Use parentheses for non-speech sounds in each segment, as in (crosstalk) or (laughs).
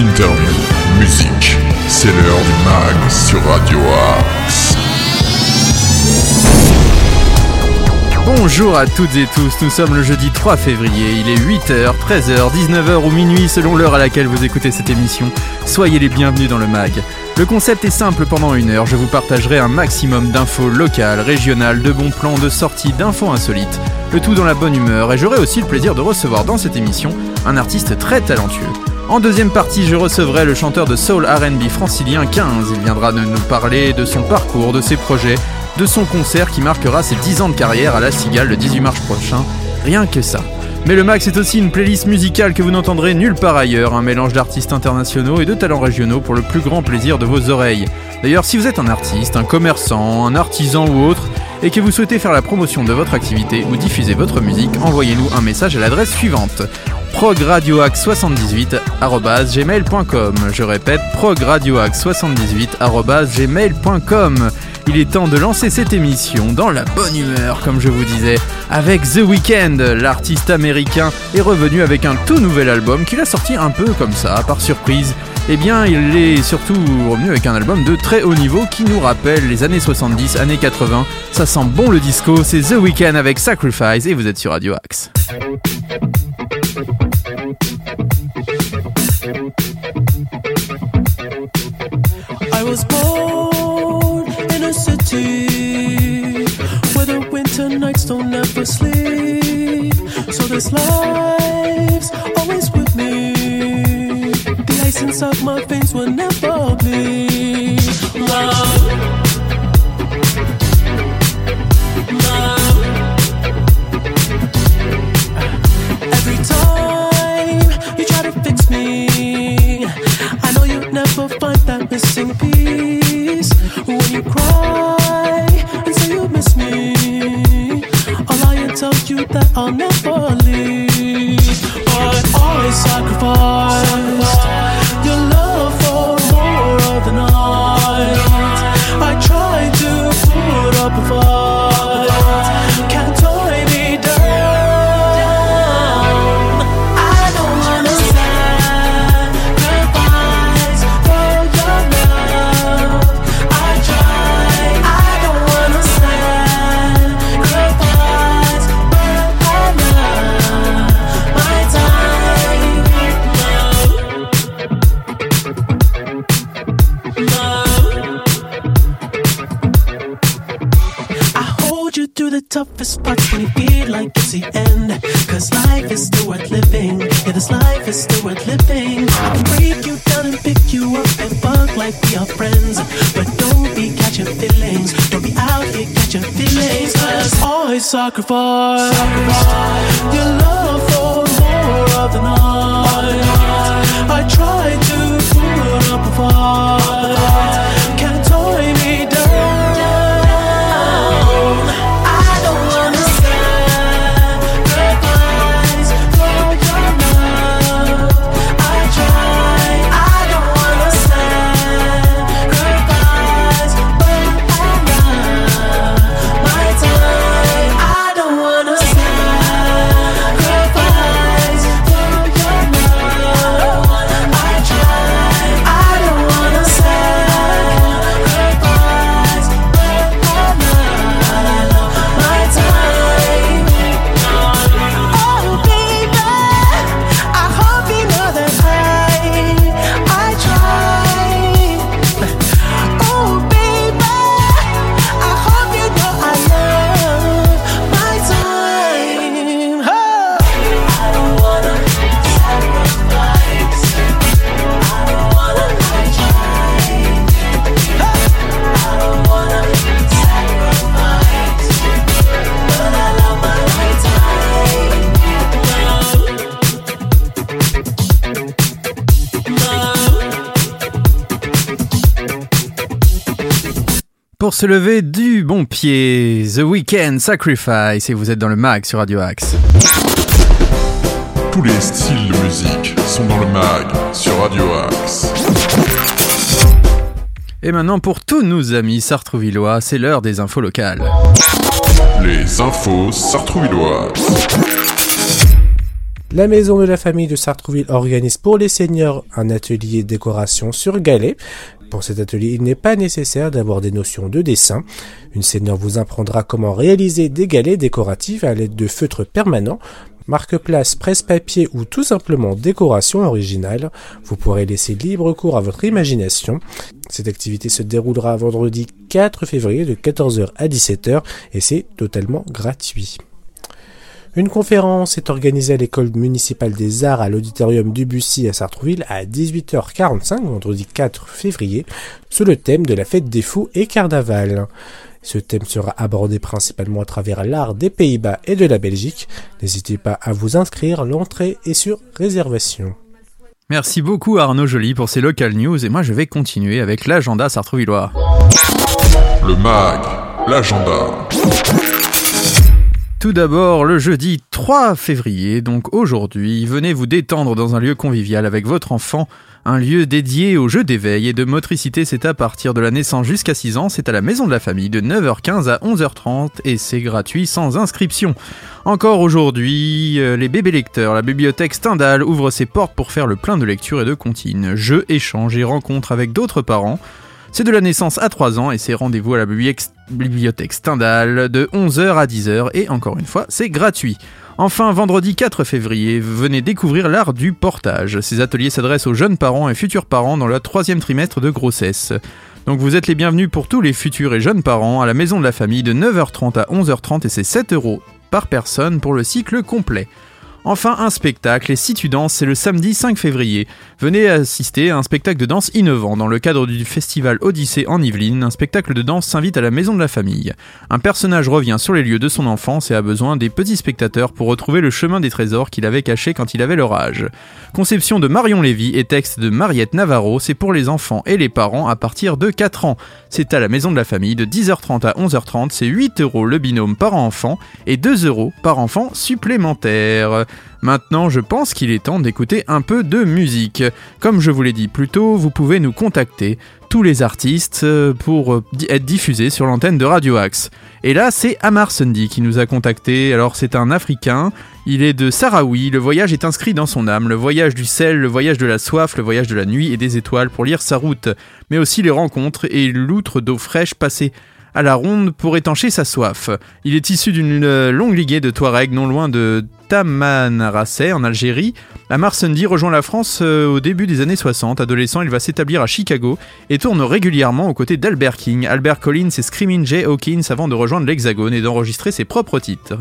interview, musique. C'est l'heure du mag sur Radio Axe. Bonjour à toutes et tous, nous sommes le jeudi 3 février, il est 8h, 13h, 19h ou minuit selon l'heure à laquelle vous écoutez cette émission. Soyez les bienvenus dans le mag. Le concept est simple, pendant une heure, je vous partagerai un maximum d'infos locales, régionales, de bons plans, de sorties, d'infos insolites, le tout dans la bonne humeur, et j'aurai aussi le plaisir de recevoir dans cette émission un artiste très talentueux. En deuxième partie, je recevrai le chanteur de soul RB francilien 15. Il viendra de nous parler de son parcours, de ses projets, de son concert qui marquera ses 10 ans de carrière à la Cigale le 18 mars prochain. Rien que ça. Mais le Max est aussi une playlist musicale que vous n'entendrez nulle part ailleurs, un mélange d'artistes internationaux et de talents régionaux pour le plus grand plaisir de vos oreilles. D'ailleurs, si vous êtes un artiste, un commerçant, un artisan ou autre, et que vous souhaitez faire la promotion de votre activité ou diffuser votre musique, envoyez-nous un message à l'adresse suivante progradioax78@gmail.com. Je répète progradioax78@gmail.com. Il est temps de lancer cette émission dans la bonne humeur, comme je vous disais, avec The Weeknd. L'artiste américain est revenu avec un tout nouvel album qu'il a sorti un peu comme ça, par surprise. Eh bien, il est surtout revenu avec un album de très haut niveau qui nous rappelle les années 70, années 80. Ça sent bon le disco, c'est The Weeknd avec Sacrifice et vous êtes sur Radio Axe. This life's always with me. The ice inside my veins will never bleed. Love. Love. Every time you try to fix me, I know you'll never find that missing piece. When you cry that I'll never leave. But I sacrificed I sacrifice, se lever du bon pied, The Weeknd Sacrifice et vous êtes dans le mag sur Radio Axe. Tous les styles de musique sont dans le mag sur Radio Axe. Et maintenant pour tous nos amis sartrouvillois, c'est l'heure des infos locales. Les infos sartrouvilloises. La maison de la famille de Sartrouville organise pour les seniors un atelier décoration sur galet. Pour cet atelier, il n'est pas nécessaire d'avoir des notions de dessin. Une senior vous apprendra comment réaliser des galets décoratifs à l'aide de feutres permanents, marque-place, presse-papier ou tout simplement décoration originale. Vous pourrez laisser libre cours à votre imagination. Cette activité se déroulera vendredi 4 février de 14h à 17h et c'est totalement gratuit. Une conférence est organisée à l'école municipale des arts à l'auditorium Dubussy à Sartrouville à 18h45 vendredi 4 février sous le thème de la fête des fous et carnaval. Ce thème sera abordé principalement à travers l'art des Pays-Bas et de la Belgique. N'hésitez pas à vous inscrire, l'entrée est sur réservation. Merci beaucoup Arnaud Joly pour ces local news et moi je vais continuer avec l'agenda Sartrouvillois. Le MAG, l'agenda. Tout d'abord, le jeudi 3 février, donc aujourd'hui, venez vous détendre dans un lieu convivial avec votre enfant. Un lieu dédié aux jeux d'éveil et de motricité, c'est à partir de la naissance jusqu'à 6 ans, c'est à la maison de la famille de 9h15 à 11h30 et c'est gratuit sans inscription. Encore aujourd'hui, euh, les bébés lecteurs, la bibliothèque Stendhal ouvre ses portes pour faire le plein de lecture et de comptines, jeux, échanges et rencontres avec d'autres parents. C'est de la naissance à 3 ans et c'est rendez-vous à la bibliothèque Stendhal de 11h à 10h et encore une fois, c'est gratuit. Enfin, vendredi 4 février, venez découvrir l'art du portage. Ces ateliers s'adressent aux jeunes parents et futurs parents dans le troisième trimestre de grossesse. Donc vous êtes les bienvenus pour tous les futurs et jeunes parents à la maison de la famille de 9h30 à 11h30 et c'est 7 euros par personne pour le cycle complet. Enfin, un spectacle, et si tu danses, c'est le samedi 5 février. Venez assister à un spectacle de danse innovant dans le cadre du festival Odyssée en Yvelines. Un spectacle de danse s'invite à la maison de la famille. Un personnage revient sur les lieux de son enfance et a besoin des petits spectateurs pour retrouver le chemin des trésors qu'il avait cachés quand il avait leur âge. Conception de Marion Lévy et texte de Mariette Navarro, c'est pour les enfants et les parents à partir de 4 ans. C'est à la maison de la famille de 10h30 à 11h30, c'est 8 euros le binôme par enfant et 2 euros par enfant supplémentaire. Maintenant, je pense qu'il est temps d'écouter un peu de musique. Comme je vous l'ai dit plus tôt, vous pouvez nous contacter, tous les artistes, euh, pour euh, être diffusés sur l'antenne de Radio Axe. Et là, c'est Amar Sundy qui nous a contacté. Alors, c'est un Africain. Il est de Sarawi. Le voyage est inscrit dans son âme. Le voyage du sel, le voyage de la soif, le voyage de la nuit et des étoiles pour lire sa route. Mais aussi les rencontres et l'outre d'eau fraîche passée à la ronde pour étancher sa soif. Il est issu d'une euh, longue liguée de Touareg non loin de Tamanrasset en Algérie. Amar Sundy rejoint la France euh, au début des années 60. Adolescent, il va s'établir à Chicago et tourne régulièrement aux côtés d'Albert King, Albert Collins et Screaming Jay Hawkins avant de rejoindre l'Hexagone et d'enregistrer ses propres titres.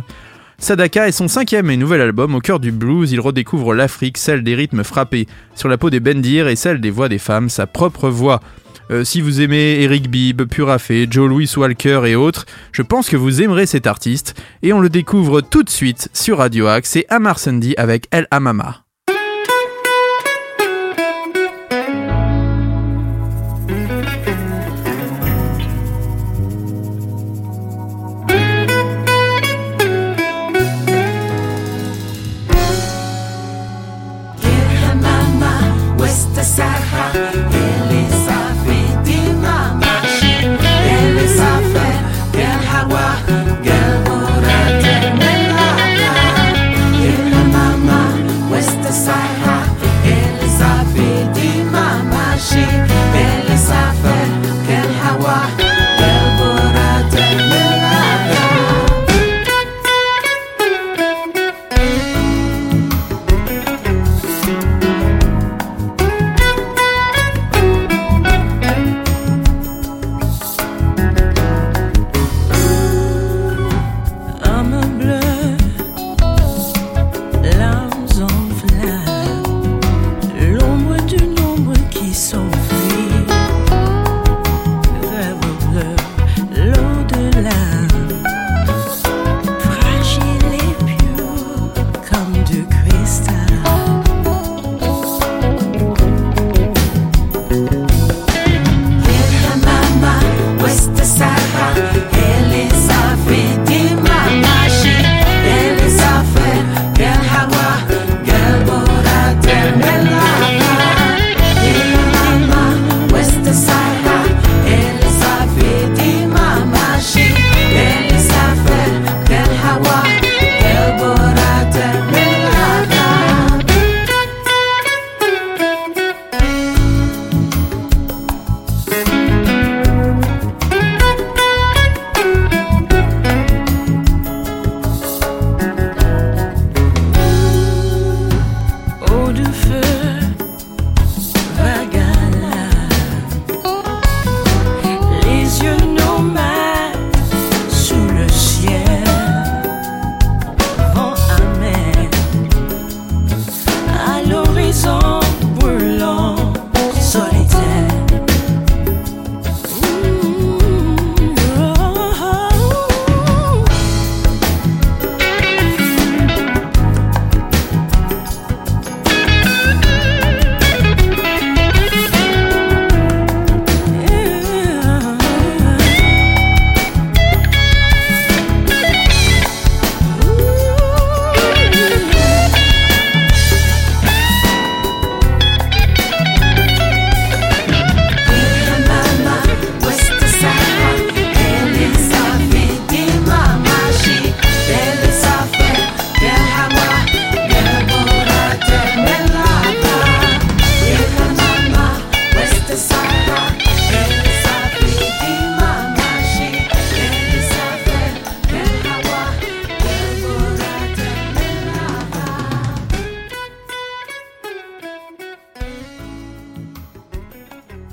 Sadaka est son cinquième et nouvel album au cœur du blues. Il redécouvre l'Afrique, celle des rythmes frappés sur la peau des bendir et celle des voix des femmes, sa propre voix. Euh, si vous aimez Eric Bibb, Purafé, Joe Louis Walker et autres, je pense que vous aimerez cet artiste et on le découvre tout de suite sur Radio Axe. C'est Amar Sandy avec El Amama.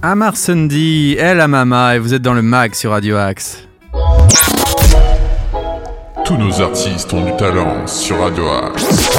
Amar Sunday, El Amama, et vous êtes dans le mag sur Radio Axe. Tous nos artistes ont du talent sur Radio Axe.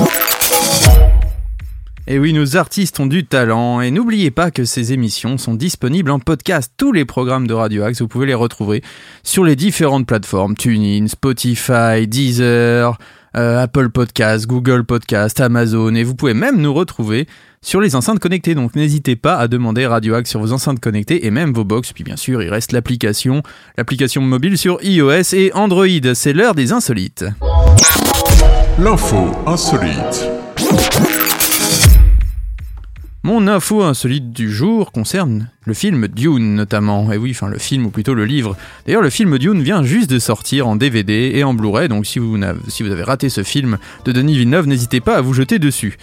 Et oui, nos artistes ont du talent. Et n'oubliez pas que ces émissions sont disponibles en podcast. Tous les programmes de Radio Axe, vous pouvez les retrouver sur les différentes plateformes TuneIn, Spotify, Deezer, euh, Apple Podcast, Google Podcast, Amazon. Et vous pouvez même nous retrouver sur les enceintes connectées. Donc n'hésitez pas à demander Radio sur vos enceintes connectées et même vos box. Puis bien sûr, il reste l'application, l'application mobile sur iOS et Android. C'est l'heure des insolites. L'info insolite. Mon info insolite du jour concerne le film Dune notamment. Et oui, enfin le film ou plutôt le livre. D'ailleurs, le film Dune vient juste de sortir en DVD et en Blu-ray, donc si vous, n'avez- si vous avez raté ce film de Denis Villeneuve, n'hésitez pas à vous jeter dessus.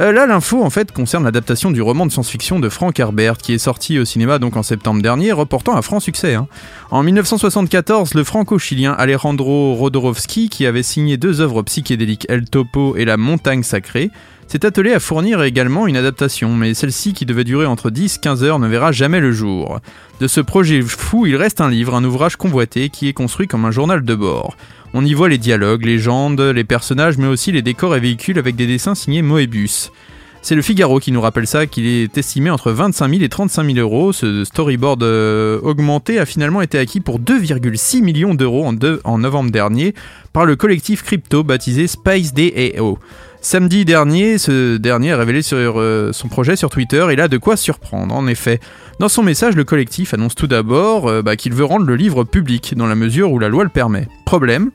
Euh, là, l'info en fait concerne l'adaptation du roman de science-fiction de Frank Herbert qui est sorti au cinéma donc en septembre dernier, reportant un franc succès. hein. En 1974, le franco-chilien Alejandro Rodorovsky, qui avait signé deux œuvres psychédéliques El Topo et La Montagne Sacrée, s'est attelé à fournir également une adaptation, mais celle-ci qui devait durer entre 10-15 heures ne verra jamais le jour. De ce projet fou, il reste un livre, un ouvrage convoité qui est construit comme un journal de bord. On y voit les dialogues, légendes, les personnages, mais aussi les décors et véhicules avec des dessins signés Moebius. C'est le Figaro qui nous rappelle ça, qu'il est estimé entre 25 000 et 35 000 euros. Ce storyboard euh, augmenté a finalement été acquis pour 2,6 millions d'euros en novembre dernier par le collectif crypto baptisé Space DAO. Samedi dernier, ce dernier a révélé sur euh, son projet sur Twitter et il a de quoi surprendre. En effet, dans son message, le collectif annonce tout d'abord euh, bah, qu'il veut rendre le livre public dans la mesure où la loi le permet. Problème?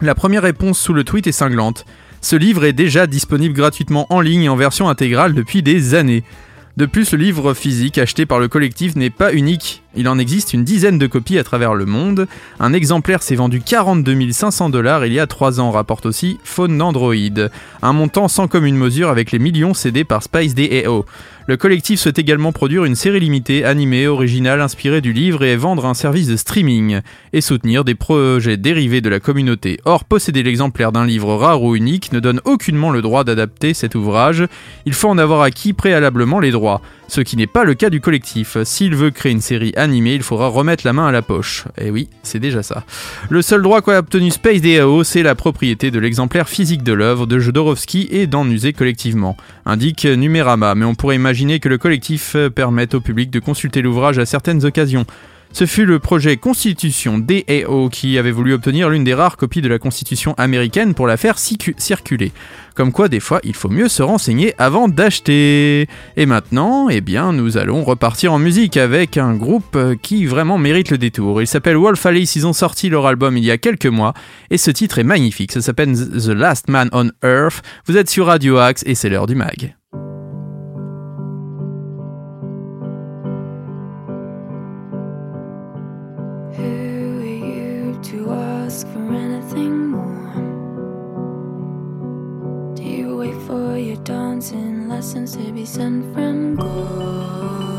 La première réponse sous le tweet est cinglante. Ce livre est déjà disponible gratuitement en ligne et en version intégrale depuis des années. De plus, le livre physique acheté par le collectif n'est pas unique. Il en existe une dizaine de copies à travers le monde. Un exemplaire s'est vendu 42 500 dollars il y a 3 ans, rapporte aussi Phone Android. Un montant sans commune mesure avec les millions cédés par Spice DAO. Le collectif souhaite également produire une série limitée, animée, originale, inspirée du livre et vendre un service de streaming, et soutenir des projets dérivés de la communauté. Or, posséder l'exemplaire d'un livre rare ou unique ne donne aucunement le droit d'adapter cet ouvrage, il faut en avoir acquis préalablement les droits, ce qui n'est pas le cas du collectif. S'il veut créer une série animée, il faudra remettre la main à la poche. Et oui, c'est déjà ça. Le seul droit qu'a obtenu Space DAO, c'est la propriété de l'exemplaire physique de l'œuvre de Jodorowsky et d'en user collectivement, indique Numérama, mais on pourrait imaginer que le collectif euh, permette au public de consulter l'ouvrage à certaines occasions. Ce fut le projet Constitution DAO qui avait voulu obtenir l'une des rares copies de la Constitution américaine pour la faire circuler. Comme quoi, des fois, il faut mieux se renseigner avant d'acheter. Et maintenant, eh bien, nous allons repartir en musique avec un groupe euh, qui vraiment mérite le détour. Il s'appelle Wolf Alice, ils ont sorti leur album il y a quelques mois, et ce titre est magnifique. Ça s'appelle The Last Man on Earth. Vous êtes sur Radio Axe et c'est l'heure du mag. For anything more? Do you wait for your dancing lessons to be sent from God?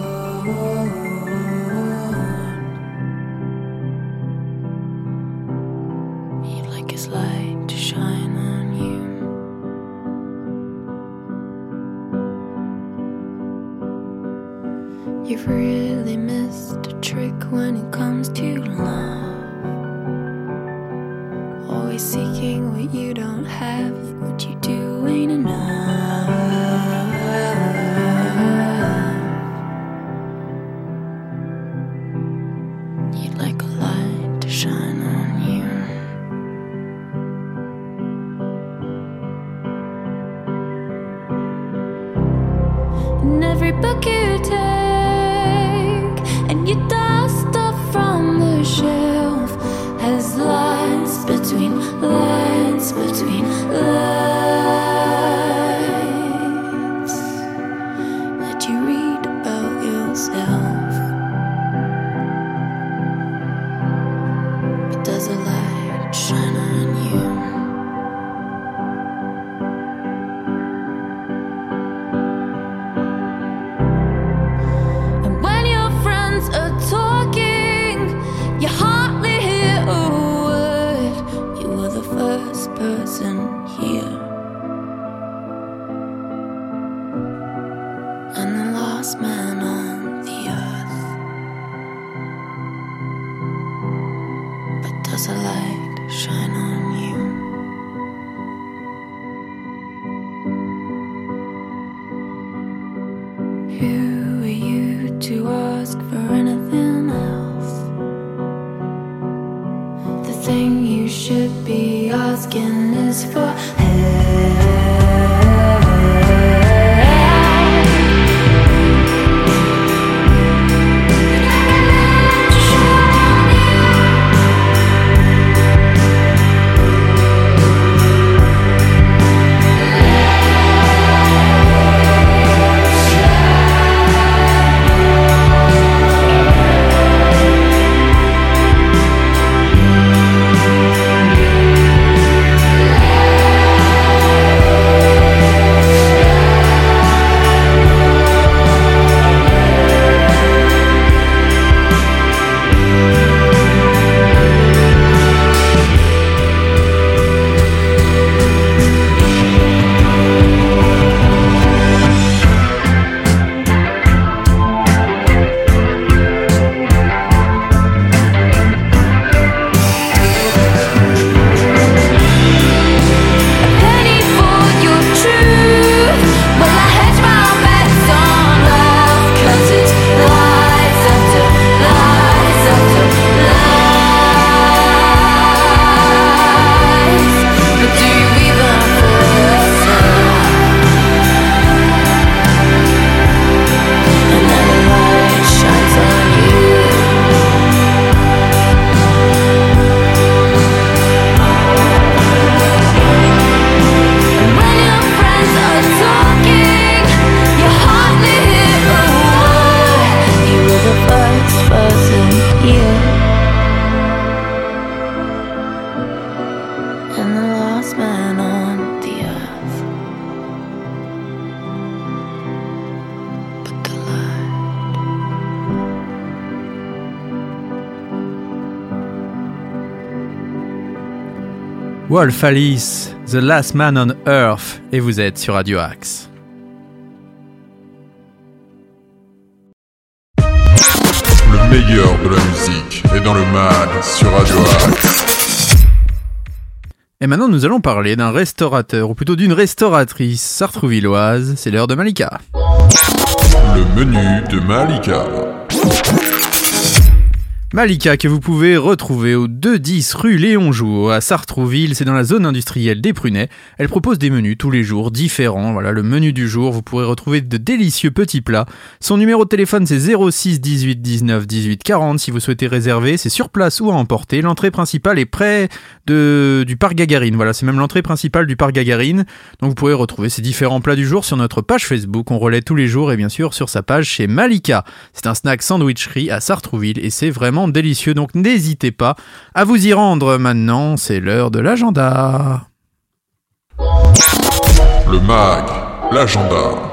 Who are you to ask for anything else? The thing you should be asking is for last man on the earth. But the light. Wolf Alice, The Last Man on Earth, et vous êtes sur Radio Axe. Le meilleur de la musique est dans le mag sur Radio Axe. Et maintenant, nous allons parler d'un restaurateur, ou plutôt d'une restauratrice sartrouvilloise, c'est l'heure de Malika. Le menu de Malika. Malika que vous pouvez retrouver au 210 rue Léon Jour à Sartrouville, c'est dans la zone industrielle des Prunets. Elle propose des menus tous les jours différents. Voilà, le menu du jour, vous pourrez retrouver de délicieux petits plats. Son numéro de téléphone c'est 06 18 19 18 40 si vous souhaitez réserver, c'est sur place ou à emporter. L'entrée principale est près de du parc Gagarine. Voilà, c'est même l'entrée principale du parc Gagarine. Donc vous pourrez retrouver ces différents plats du jour sur notre page Facebook, on relaie tous les jours et bien sûr sur sa page chez Malika. C'est un snack sandwicherie à Sartrouville et c'est vraiment délicieux, donc n'hésitez pas à vous y rendre maintenant, c'est l'heure de l'agenda. Le mag. L'agenda.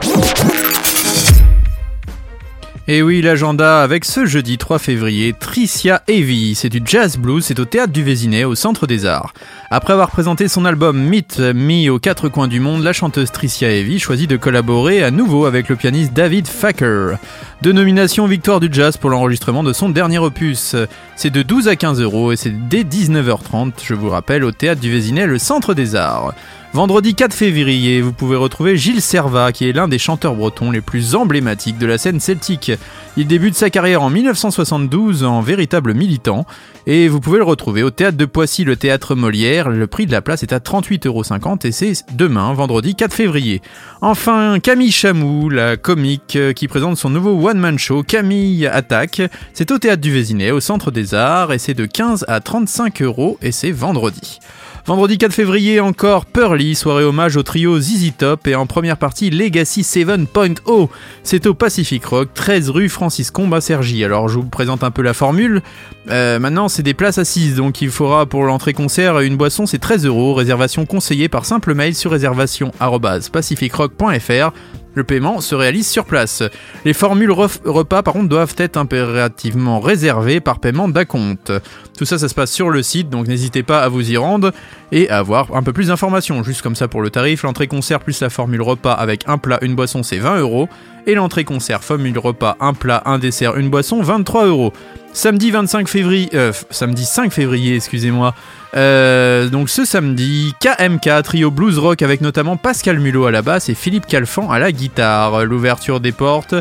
Et oui, l'agenda avec ce jeudi 3 février, Tricia Heavy, c'est du jazz blues, c'est au théâtre du Vésinet, au Centre des Arts. Après avoir présenté son album Meet Me aux quatre coins du monde, la chanteuse Tricia Heavy choisit de collaborer à nouveau avec le pianiste David Facker. Deux nominations victoire du jazz pour l'enregistrement de son dernier opus. C'est de 12 à 15 euros et c'est dès 19h30, je vous rappelle, au théâtre du Vésinet, le Centre des Arts. Vendredi 4 février, vous pouvez retrouver Gilles Servat, qui est l'un des chanteurs bretons les plus emblématiques de la scène celtique. Il débute sa carrière en 1972 en véritable militant, et vous pouvez le retrouver au théâtre de Poissy, le théâtre Molière. Le prix de la place est à 38,50€ et c'est demain, vendredi 4 février. Enfin, Camille Chamou, la comique euh, qui présente son nouveau one-man show Camille Attaque. C'est au théâtre du Vésinet, au centre des arts, et c'est de 15 à 35 euros, et c'est vendredi. Vendredi 4 février encore, Pearly, soirée hommage au trio ZZ Top et en première partie Legacy 7.0. C'est au Pacific Rock, 13 rue Francis Combe à Cergy. Alors je vous présente un peu la formule. Euh, maintenant c'est des places assises, donc il faudra pour l'entrée concert une boisson c'est 13 euros. Réservation conseillée par simple mail sur réservation@pacificrock.fr. Le paiement se réalise sur place. Les formules repas par contre doivent être impérativement réservées par paiement d'acompte. Tout ça ça se passe sur le site donc n'hésitez pas à vous y rendre et à avoir un peu plus d'informations. Juste comme ça pour le tarif, l'entrée concert plus la formule repas avec un plat, une boisson c'est 20 euros et l'entrée concert formule repas, un plat, un dessert, une boisson 23 euros. Samedi 25 février, euh, samedi 5 février, excusez-moi. Euh, donc ce samedi, KMK, trio blues rock avec notamment Pascal Mulot à la basse et Philippe Calfan à la guitare. L'ouverture des portes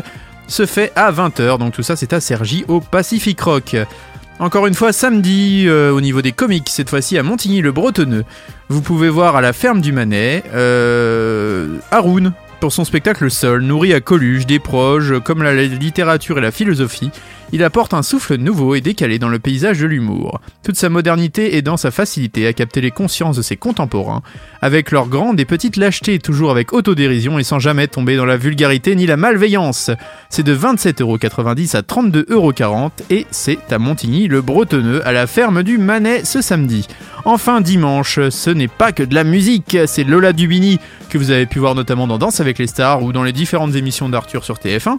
se fait à 20h, donc tout ça c'est à Cergy au Pacific Rock. Encore une fois, samedi, euh, au niveau des comics, cette fois-ci à Montigny-le-Bretonneux, vous pouvez voir à la ferme du Manet euh, Haroun pour son spectacle Sol, nourri à Coluche, des proches, comme la littérature et la philosophie. Il apporte un souffle nouveau et décalé dans le paysage de l'humour. Toute sa modernité dans sa facilité à capter les consciences de ses contemporains, avec leur grande et petite lâcheté, toujours avec autodérision et sans jamais tomber dans la vulgarité ni la malveillance. C'est de 27,90€ à 32,40€ et c'est à Montigny le Bretonneux à la ferme du Manet ce samedi. Enfin dimanche, ce n'est pas que de la musique, c'est Lola Dubini que vous avez pu voir notamment dans Danse avec les stars ou dans les différentes émissions d'Arthur sur TF1.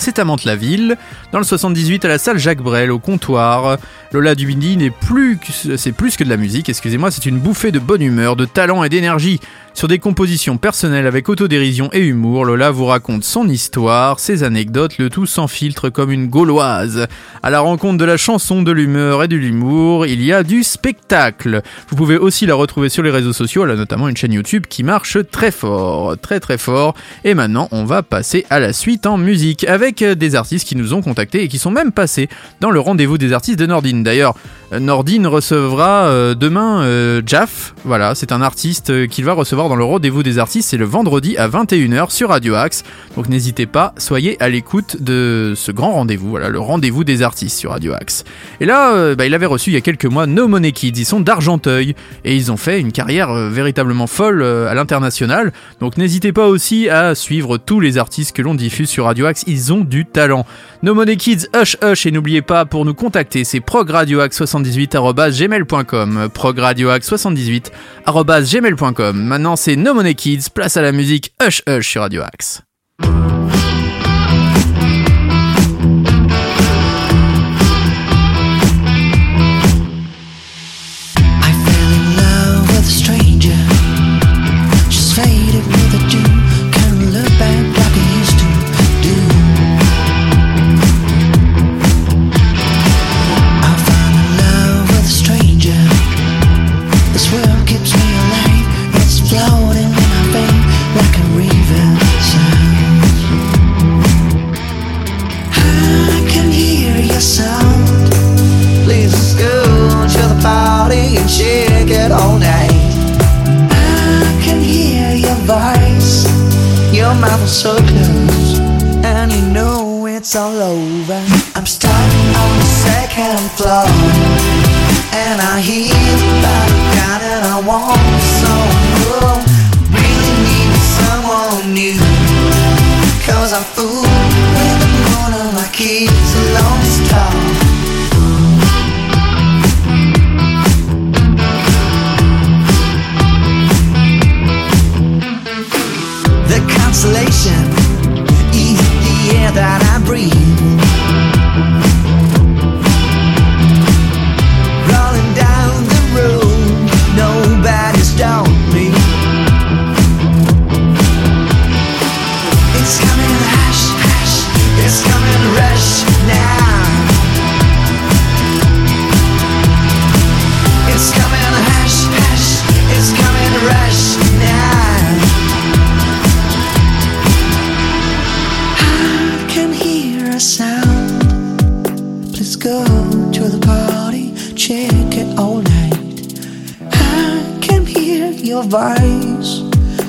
C'est à Mantes-la-Ville, dans le 78 à la salle Jacques Brel, au comptoir. Lola Dubini n'est plus que, c'est plus que de la musique, excusez-moi, c'est une bouffée de bonne humeur, de talent et d'énergie. Sur des compositions personnelles avec autodérision et humour, Lola vous raconte son histoire, ses anecdotes, le tout sans filtre comme une gauloise. À la rencontre de la chanson, de l'humeur et de l'humour, il y a du spectacle. Vous pouvez aussi la retrouver sur les réseaux sociaux, elle a notamment une chaîne YouTube qui marche très fort, très très fort. Et maintenant, on va passer à la suite en musique avec euh, des artistes qui nous ont contactés et qui sont même passés dans le rendez-vous des artistes de Nordine. D'ailleurs, euh, Nordine recevra euh, demain Jaff. Voilà, c'est un artiste qu'il va recevoir dans le rendez-vous des artistes. C'est le vendredi à 21h sur Radio Axe. Donc n'hésitez pas, soyez à l'écoute de ce grand rendez-vous. Voilà, le rendez-vous des artistes sur Radio Axe. Et là, euh, bah, il avait reçu il y a quelques mois No Money Kids. Ils sont d'Argenteuil et ils ont fait une carrière euh, véritablement folle euh, à l'international. Donc n'hésitez pas aussi à suivre tous les artistes que l'on diffuse sur Radio Axe. Ils ont du talent. No Money Kids, hush hush et n'oubliez pas pour nous contacter, c'est progradioaxe78@gmail.com, progradioaxe78@gmail.com. Maintenant c'est No Money Kids, place à la musique hush hush sur Radio Axe. Shake it all night. I can hear your voice. Your mouth is so close, and you know it's all over. I'm stuck on the second floor, and I hear about a guy that I want so more. Really need someone new, cause I'm fooled with the moon on my keys, a lone star. The constellation is the air that I breathe. Voice.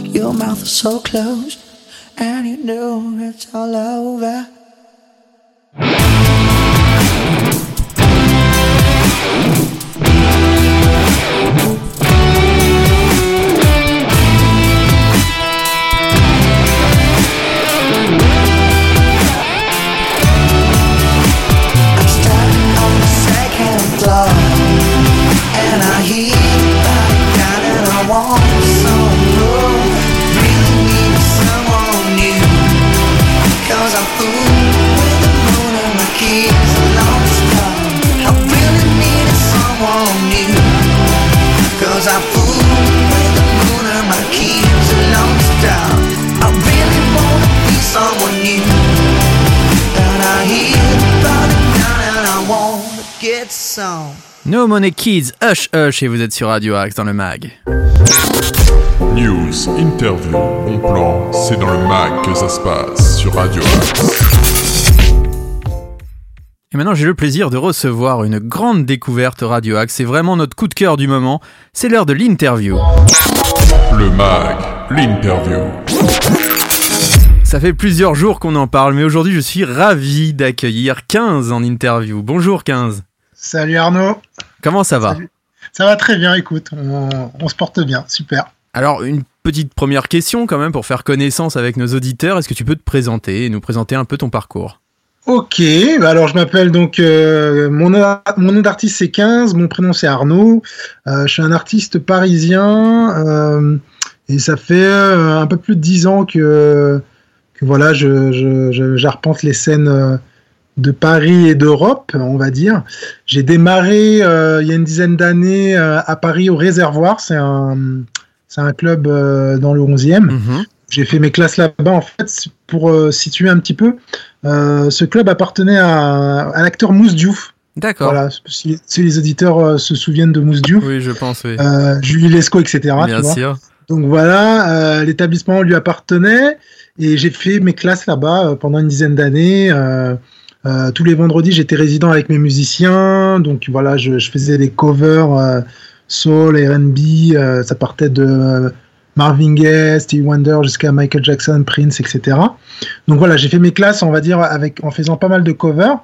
Your mouth is so closed, and you know it's all over. No Money Kids, Hush Hush, et vous êtes sur Radio Axe dans le mag. News, interview, bon plan, c'est dans le mag que ça se passe sur Radio Axe. Et maintenant, j'ai le plaisir de recevoir une grande découverte Radio Axe. C'est vraiment notre coup de cœur du moment. C'est l'heure de l'interview. Le mag, l'interview. Ça fait plusieurs jours qu'on en parle, mais aujourd'hui, je suis ravi d'accueillir 15 en interview. Bonjour 15. Salut Arnaud. Comment ça va Salut. Ça va très bien, écoute, on, on se porte bien, super. Alors, une petite première question quand même pour faire connaissance avec nos auditeurs. Est-ce que tu peux te présenter et nous présenter un peu ton parcours? Ok, bah alors je m'appelle donc, euh, mon, nom- mon nom d'artiste c'est 15, mon prénom c'est Arnaud, Euh, je suis un artiste parisien euh, et ça fait euh, un peu plus de 10 ans que, que voilà, je, je, je- j'arpente les scènes de Paris et d'Europe, on va dire. J'ai démarré euh, il y a une dizaine d'années euh, à Paris au Réservoir, c'est un, c'est un club euh, dans le 11e. Mhm. J'ai fait mes classes là-bas. En fait, pour situer un petit peu, ce club appartenait à, à l'acteur Mousse Diouf. D'accord. Voilà, si, si les auditeurs se souviennent de Mousse Diouf, Oui, je pense, oui. Julie Lescaut, etc. Bien sûr. Donc voilà, l'établissement lui appartenait et j'ai fait mes classes là-bas pendant une dizaine d'années. Euh, tous les vendredis, j'étais résident avec mes musiciens. Donc voilà, je, je faisais des covers euh, soul, R&B. euh, ça partait de Marvin Gaye, Stevie Wonder jusqu'à Michael Jackson, Prince, etc. Donc voilà, j'ai fait mes classes, on va dire, avec en faisant pas mal de covers.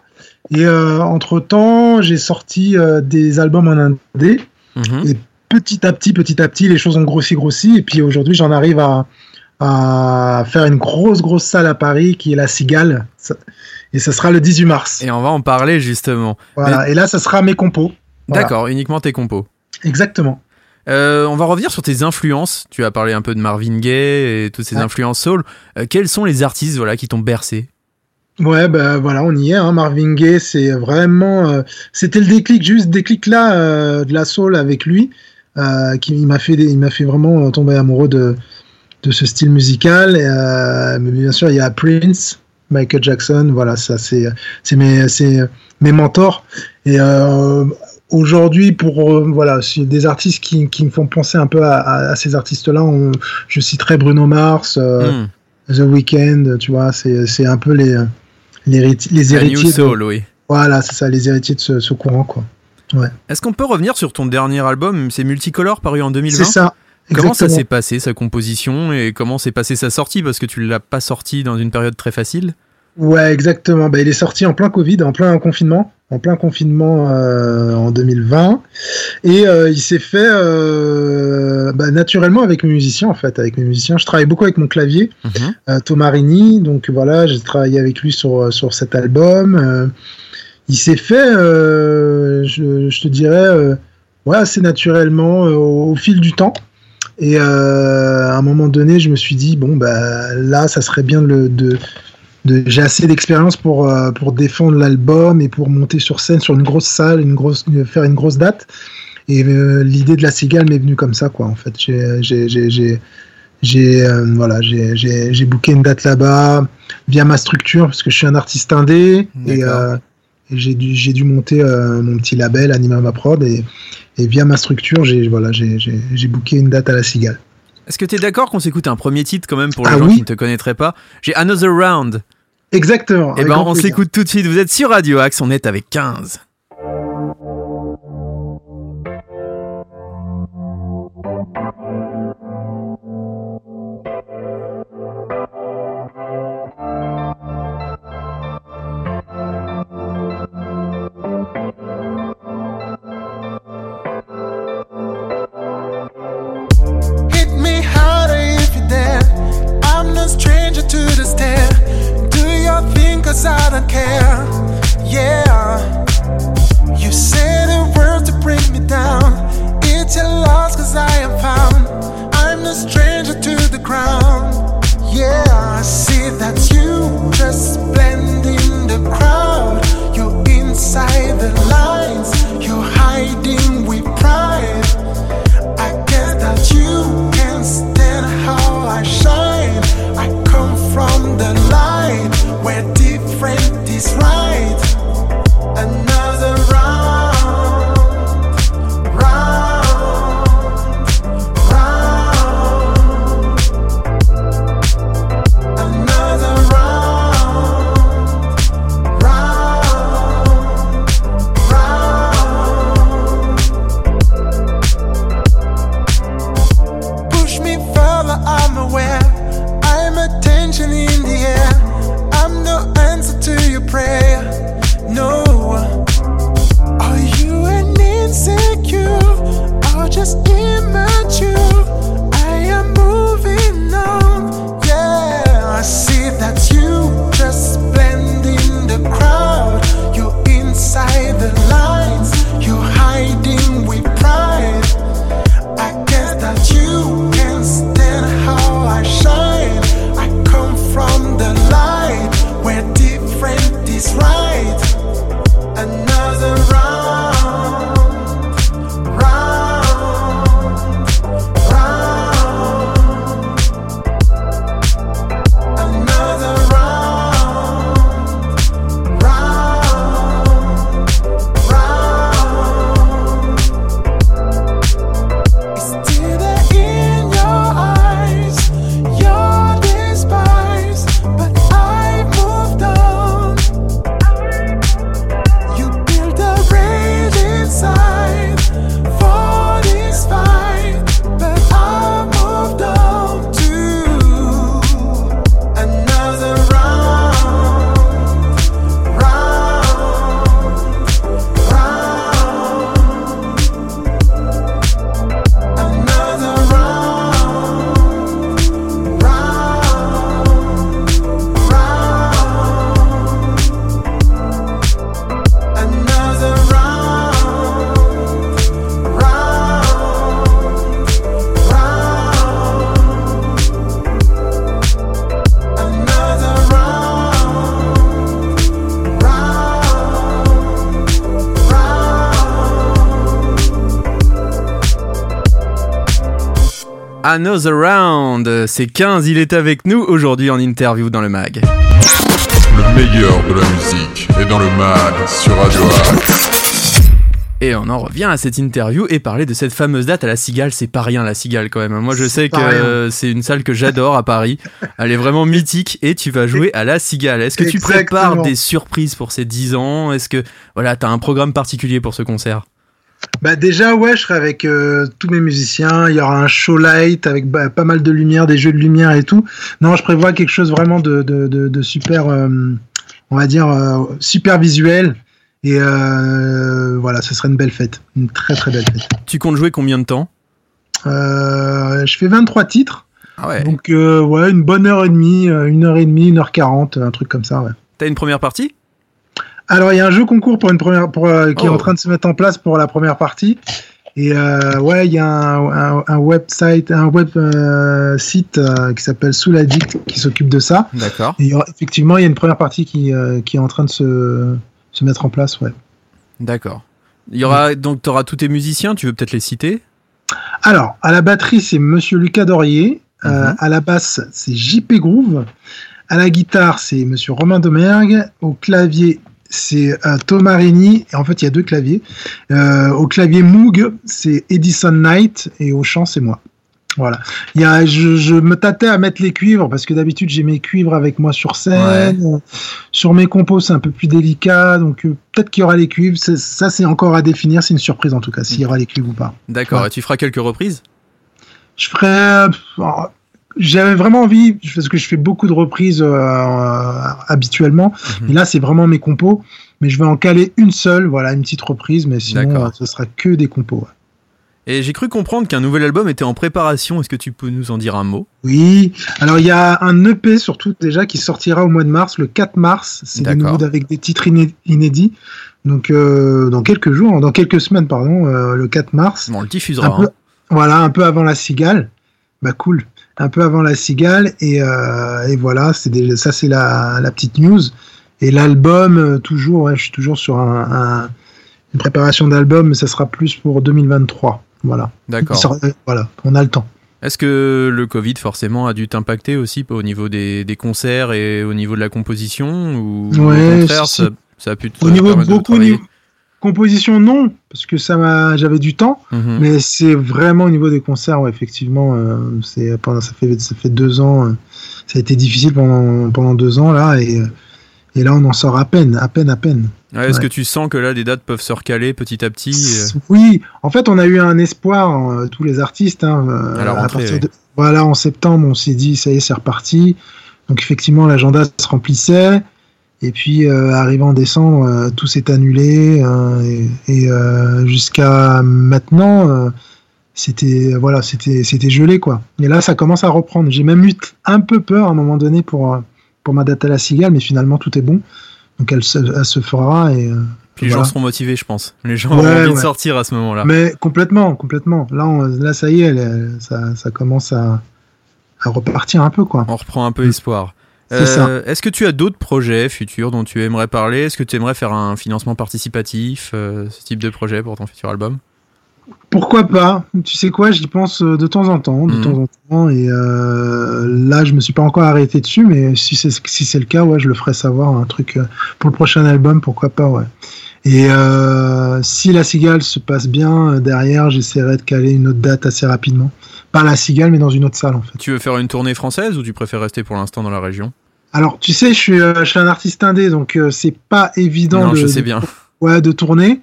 Et entre temps, j'ai sorti des albums en indé Mhm. Et petit à petit, petit à petit, les choses ont grossi, grossi. Et puis aujourd'hui, j'en arrive à, à faire une grosse, grosse salle à Paris qui est la Cigale. Et ça sera le 18 mars. Et on va en parler justement. Voilà. Et là, ça sera mes compos. Voilà. D'accord, uniquement tes compos. Exactement. Euh, on va revenir sur tes influences. Tu as parlé un peu de Marvin Gaye et toutes ces Ouais. influences soul. Euh, quels sont les artistes voilà, qui t'ont bercé? Ouais, ben voilà, on y est. Hein. Marvin Gaye, c'est vraiment. euh, C'était le déclic, juste déclic là de la soul avec lui, qui m'a fait, des- il m'a fait vraiment tomber amoureux de de ce style musical. Et, euh, mais bien sûr, il y a Prince, Michael Jackson. Voilà, ça c'est c'est mes c'est mes mentors. Et euh, aujourd'hui, pour euh, voilà, c'est des artistes qui, qui me font penser un peu à, à- à ces artistes-là. on- Je citerai Bruno Mars. euh, Hmm. The Weeknd, tu vois, c'est c'est un peu les, les, les héritiers. de- oui. voilà, c'est ça, les héritiers de ce, ce courant, quoi. Est-ce qu'on peut revenir sur ton dernier album? C'est Multicolore, paru en 2020 C'est ça. Comment ça s'est passé, sa composition, et comment s'est passé sa sortie? Parce que tu l'as pas sorti dans une période très facile. Ouais, exactement. Bah, il est sorti en plein Covid, en plein confinement, en plein confinement euh, en 2020, et euh, il s'est fait euh, bah, naturellement avec mes musiciens, en fait, avec mes musiciens. Je travaille beaucoup avec mon clavier. Mhm. euh, Thomas Rini. Donc voilà, j'ai travaillé avec lui sur, sur cet album. Il s'est fait, je, je te dirais, ouais, assez naturellement au, au fil du temps. Et euh, à un moment donné, je me suis dit, bon, bah, là, ça serait bien de, de, de- j'ai assez d'expérience pour, euh, pour défendre l'album et pour monter sur scène sur une grosse salle, une grosse, faire une grosse date. Et euh, l'idée de la cigale m'est venue comme ça, quoi. En fait, j'ai, euh, voilà, j'ai, j'ai, j'ai booké une date là-bas via ma structure parce que je suis un artiste indé euh, et j'ai dû, j'ai dû monter euh, mon petit label Anima Prod et, et via ma structure, j'ai, voilà, j'ai, j'ai, j'ai booké une date à la cigale. Est-ce que tu es d'accord qu'on s'écoute un premier titre quand même pour les Ah gens oui. qui ne te connaîtraient pas? J'ai Another Round. Exactement. Eh avec ben, on plaisir. s'écoute tout de suite. Vous êtes sur Radio Axe, on est avec 15. Another Round. C'est 15, il est avec nous aujourd'hui en interview dans le mag. Le meilleur de la musique est dans le mag sur Radio Axe. Et on en revient à cette interview et parler de cette fameuse date à la Cigale. C'est pas rien la Cigale quand même. Moi je sais que euh, c'est une salle que j'adore à Paris. Elle est vraiment mythique et tu vas jouer à la Cigale. Est-ce que tu Exactement. prépares des surprises pour ces 10 ans? Est-ce que voilà, t'as un programme particulier pour ce concert? Bah déjà ouais, je serai avec euh, tous mes musiciens. Il y aura un show light avec bah, pas mal de lumière, des jeux de lumière et tout. Non, je prévois quelque chose vraiment de, de, de, de super, euh, on va dire euh, super visuel. Et voilà, ce serait une belle fête, une très très belle fête. Tu comptes jouer combien de temps? Je fais 23 titres, Ah ouais. donc ouais, une bonne heure et demie, une heure et demie, une heure quarante, un truc comme ça. Ouais. T'as une première partie? Alors il y a un jeu concours pour une première, pour, euh, qui est Oh. en train de se mettre en place pour la première partie. Et euh, ouais, il y a un, un, un website, un web euh, site euh, qui s'appelle Soul Addict qui s'occupe de ça. D'accord. Et effectivement, il y a une première partie qui, qui est en train de se, se mettre en place. Ouais. D'accord. Il y aura donc t'auras tous tes musiciens. Tu veux peut-être les citer? Alors, à la batterie, c'est Monsieur Lucas Dorier. Mhm. à la basse, c'est JP Groove. À la guitare, c'est Monsieur Romain Domergue. Au clavier, c'est euh, Thomas. Et en fait, il y a deux claviers. Euh, au clavier Moog, c'est Edison Knight. Et au chant, c'est moi. Voilà. Il y a, je, je me tâtais à mettre les cuivres parce que d'habitude j'ai mes cuivres avec moi sur scène. Euh, Sur mes compos c'est un peu plus délicat, donc euh, peut-être qu'il y aura les cuivres. Ça c'est encore à définir. C'est une surprise en tout cas s'il y aura les cuivres ou pas. D'accord. Ouais. Et tu feras quelques reprises? Je ferais. J'avais vraiment envie, parce que je fais beaucoup de reprises euh, euh, habituellement, Mhm. et là c'est vraiment mes compos, mais je vais en caler une seule, voilà, une petite reprise, mais sinon euh, ce sera que des compos. ouais. Et j'ai cru comprendre qu'un nouvel album était en préparation. Est-ce que tu peux nous en dire un mot? Oui, alors il y a un EP surtout déjà qui sortira au mois de mars, le 4 mars, c'est des nouveaux avec des titres iné- inédits, donc euh, dans quelques jours, dans quelques semaines, pardon, euh, le 4 mars. On le diffusera. un peu, hein. voilà, un peu avant la cigale. Bah cool. Un peu avant la cigale et, euh, et voilà, c'est ça c'est la, la petite news. Et l'album, euh, toujours, ouais, je suis toujours sur un, un- une préparation d'album, mais ça sera plus pour 2023. Voilà. D'accord. Euh, voilà, on a le temps. Est-ce que le Covid forcément a dû t'impacter aussi au niveau des, des concerts et au niveau de la composition ou Ouais, au contraire si. ça, ça a pu te Au niveau de beaucoup composition, non, parce que ça m'a, j'avais du temps. Mhm. Mais c'est vraiment au niveau des concerts, ouais, effectivement, euh, c'est pendant ça fait ça fait deux ans, euh, ça a été difficile pendant pendant deux ans là et et là on en sort à peine, à peine, à peine. Ouais, Est-ce ouais. que tu sens que là des dates peuvent se recaler petit à petit euh, Oui, en fait on a eu un espoir tous les artistes. Hein, À partir de- voilà, en septembre on s'est dit ça y est c'est reparti. Donc effectivement l'agenda se remplissait. Et puis euh, arrivant en décembre, euh, tout s'est annulé euh, et, et, jusqu'à maintenant, c'était voilà, c'était c'était gelé quoi. Et là, ça commence à reprendre. J'ai même eu un peu peur à un moment donné pour pour ma date à la cigale, mais finalement tout est bon. Donc elle se, elle se fera et Puis les voilà. gens seront motivés, je pense. Les gens Ouais, auront envie de sortir à ce moment-là. Mais complètement, complètement. Là, on- là, ça y est, elle ça, ça commence à, à repartir un peu quoi. On reprend un peu espoir. Euh, Est-ce que tu as d'autres projets futurs dont tu aimerais parler? Est-ce que tu aimerais faire un financement participatif, euh, ce type de projet pour ton futur album? Pourquoi pas? Tu sais quoi, j'y pense euh, de temps en temps, de Mhm. temps en temps. Et euh, là, je me suis pas encore arrêté dessus, mais si c'est si c'est le cas, ouais, je le ferai savoir. Un truc pour le prochain album, pourquoi pas, ouais. Et euh, si la cigale se passe bien euh, derrière, j'essaierai de caler une autre date assez rapidement. Pas la cigale, mais dans une autre salle en fait. Tu veux faire une tournée française ou tu préfères rester pour l'instant dans la région? Alors, tu sais, je suis, euh, je suis un artiste indé, donc c'est pas évident Non, de, je sais de- bien. (laughs) ouais, de tourner.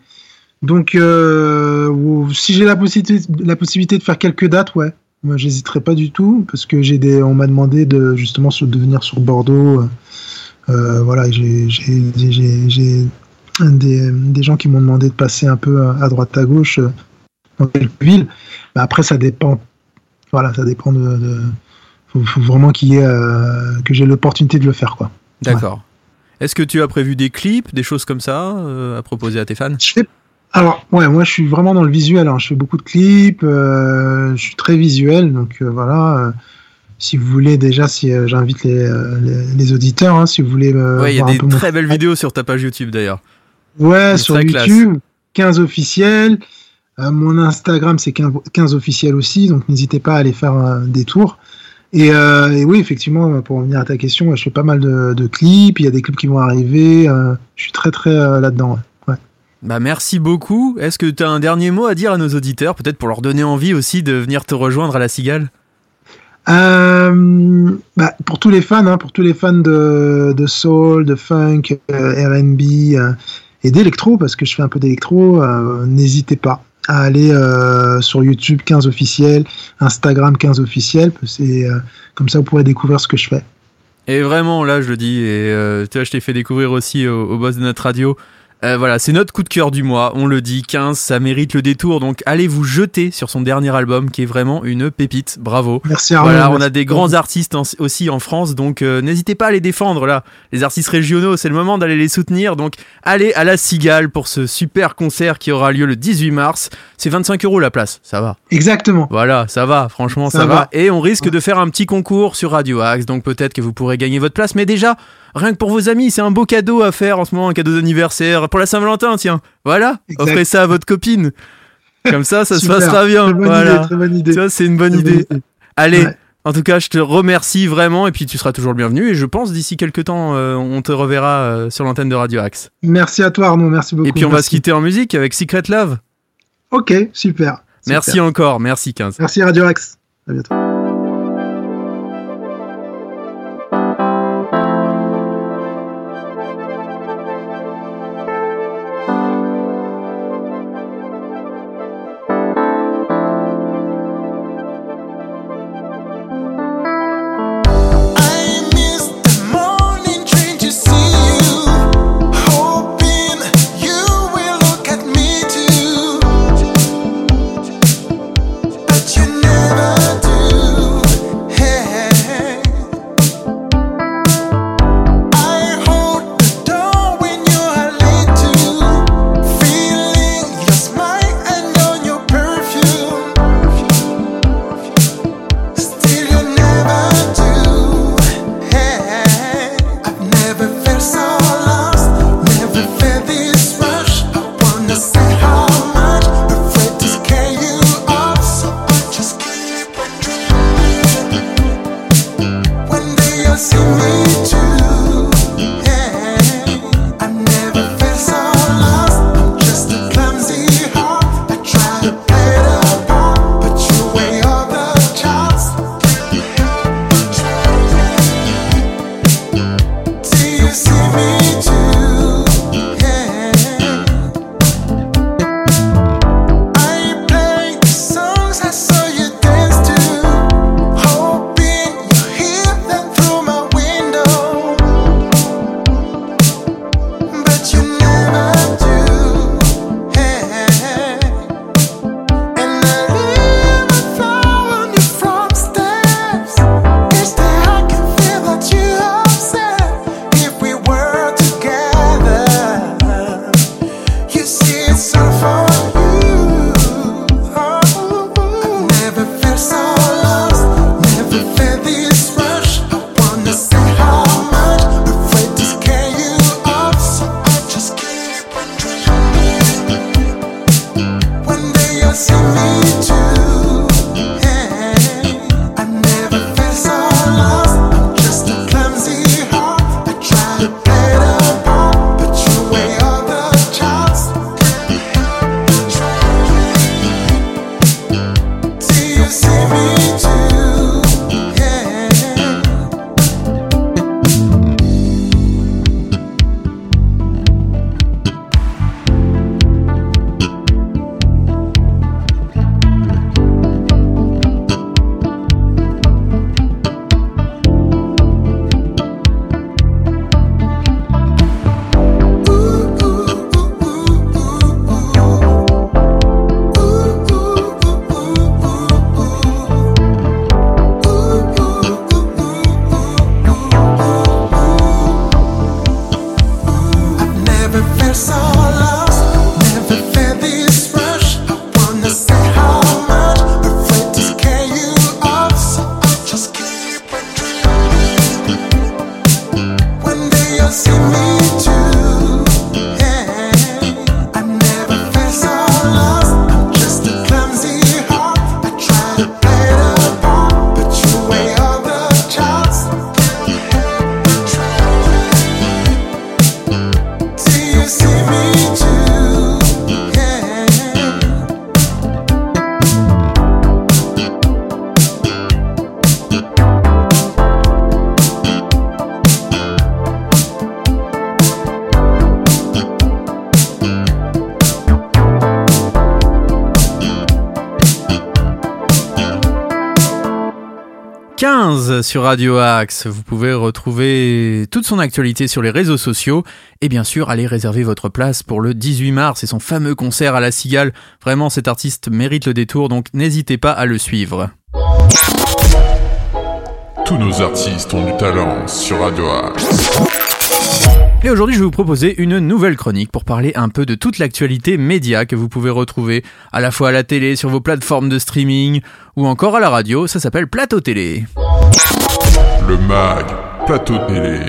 Donc, euh, si j'ai la possibilité, la possibilité de faire quelques dates, ouais, moi, j'hésiterai pas du tout, parce que j'ai des, on m'a demandé de justement de venir sur Bordeaux. euh, voilà, j'ai, des, des gens qui m'ont demandé de passer un peu à droite à gauche euh, dans quelques villes. Après, ça dépend. Voilà, ça dépend de. de faut, faut vraiment qu'il y ait, euh, que j'ai l'opportunité de le faire, quoi. D'accord. Est-ce que tu as prévu des clips, des choses comme ça euh, à proposer à tes fans? Je fais. Alors, ouais, moi je suis vraiment dans le visuel. hein. Je fais beaucoup de clips, euh, je suis très visuel, donc euh, voilà. euh, si vous voulez, déjà, si euh, j'invite les, euh, les, les auditeurs, hein, si vous voulez. euh, Ouais, il y a des très belles vidéos sur ta page YouTube d'ailleurs. Ouais, sur classe. YouTube, 15 officiels. Euh, mon Instagram, c'est 15, 15 officiel aussi, donc n'hésitez pas à aller faire euh, des tours. Et, euh, et oui, effectivement, pour revenir à ta question, je fais pas mal de, de clips, il y a des clips qui vont arriver, euh, je suis très très euh, là-dedans. Ouais. Bah merci beaucoup. Est-ce que tu as un dernier mot à dire à nos auditeurs, peut-être pour leur donner envie aussi de venir te rejoindre à la Cigale? Euh, bah, pour tous les fans, hein, pour tous les fans de, de soul, de funk, euh, R&B euh, et d'électro, parce que je fais un peu d'électro, euh, n'hésitez pas à aller euh, sur YouTube 15 officiel, Instagram 15 officiel, c'est euh, comme ça vous pourrez découvrir ce que je fais. Et vraiment, là, je le dis, et tu vois, je t'ai fait découvrir aussi au, au boss de notre radio. Euh, voilà, c'est notre coup de cœur du mois, on le dit, 15, ça mérite le détour, donc allez vous jeter sur son dernier album qui est vraiment une pépite, bravo. Merci Arnaud. Voilà, on a des grands artistes en- aussi en France, donc euh, n'hésitez pas à les défendre là. Les artistes régionaux, c'est le moment d'aller les soutenir, donc allez à la Cigale pour ce super concert qui aura lieu le 18 mars. C'est 25 euros la place, ça va. Exactement. Voilà, ça va, franchement, ça, Ça va. va. Et on risque de faire un petit concours sur Radio Axe, donc peut-être que vous pourrez gagner votre place. Mais déjà, rien que pour vos amis, c'est un beau cadeau à faire en ce moment, un cadeau d'anniversaire pour la Saint-Valentin, tiens. Voilà, Exact. offrez ça à votre copine. Comme ça, ça se passera bien. Très bonne voilà. idée, très bonne idée. Tu vois, c'est une bonne idée. Allez, Ouais. en tout cas, je te remercie vraiment et puis tu seras toujours le bienvenu. Et je pense d'ici quelques temps, euh, on te reverra euh, sur l'antenne de Radio Axe. Merci à toi Arnaud, merci beaucoup. Et puis on va Merci. se quitter en musique avec Secret Love. Ok, super. Merci Super. encore, merci 15. Merci Radio Axe. À bientôt. Sur Radio Axe. Vous pouvez retrouver toute son actualité sur les réseaux sociaux et bien sûr aller réserver votre place pour le 18 mars et son fameux concert à la Cigale. Vraiment, cet artiste mérite le détour, donc n'hésitez pas à le suivre. Tous nos artistes ont du talent sur Radio Axe. Et aujourd'hui, je vais vous proposer une nouvelle chronique pour parler un peu de toute l'actualité média que vous pouvez retrouver à la fois à la télé, sur vos plateformes de streaming ou encore à la radio. Ça s'appelle Plateau Télé. Le MAG, plateau télé.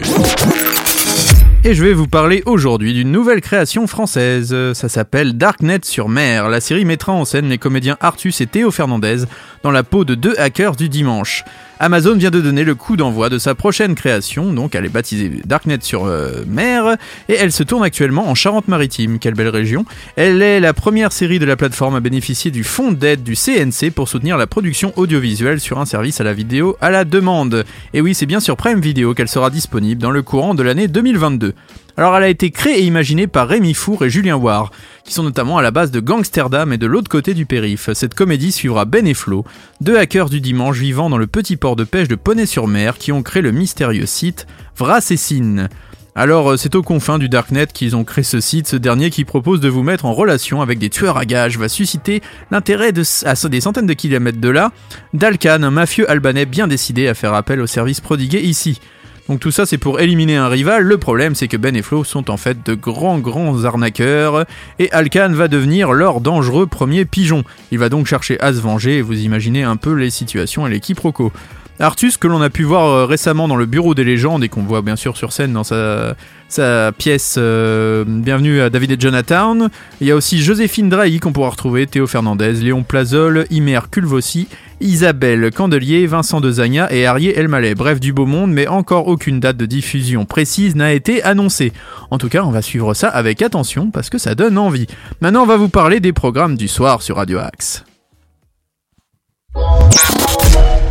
Et je vais vous parler aujourd'hui d'une nouvelle création française. Ça s'appelle Darknet sur mer. La série mettra en scène les comédiens Artus et Théo Fernandez dans la peau de deux hackers du dimanche. Amazon vient de donner le coup d'envoi de sa prochaine création, donc elle est baptisée Darknet sur euh, mer, et elle se tourne actuellement en Charente-Maritime. Quelle belle région. Elle est la première série de la plateforme à bénéficier du fonds d'aide du CNC pour soutenir la production audiovisuelle sur un service à la vidéo à la demande. Et oui, c'est bien sur Prime Video qu'elle sera disponible dans le courant de l'année 2022. Alors elle a été créée et imaginée par Rémi Four et Julien Ward, qui sont notamment à la base de Gangsterdam et de l'autre côté du périph. Cette comédie suivra Ben et Flo, deux hackers du dimanche vivant dans le petit port de pêche de Poney-sur-Mer qui ont créé le mystérieux site Vracessine. Alors euh, c'est aux confins du Darknet qu'ils ont créé ce site, ce dernier qui propose de vous mettre en relation avec des tueurs à gages va susciter l'intérêt de, à des centaines de kilomètres de là, d'Alcan, un mafieux albanais bien décidé à faire appel aux services prodigués ici. Donc tout ça c'est pour éliminer un rival, le problème c'est que Ben et Flo sont en fait de grands grands arnaqueurs et Alcan va devenir leur dangereux premier pigeon. Il va donc chercher à se venger et vous imaginez un peu les situations et les quiproquos. Artus, que l'on a pu voir euh, récemment dans le Bureau des légendes et qu'on voit bien sûr sur scène dans sa, sa pièce euh, Bienvenue à David et Jonathan. Il y a aussi Joséphine Drahi qu'on pourra retrouver, Théo Fernandez, Léon Plazol, Imer Culvossi, Isabelle Candelier, Vincent Dezagna et Arié Elmaleh. Bref, du beau monde, mais encore aucune date de diffusion précise n'a été annoncée. En tout cas, on va suivre ça avec attention parce que ça donne envie. Maintenant, on va vous parler des programmes du soir sur Radio Axe.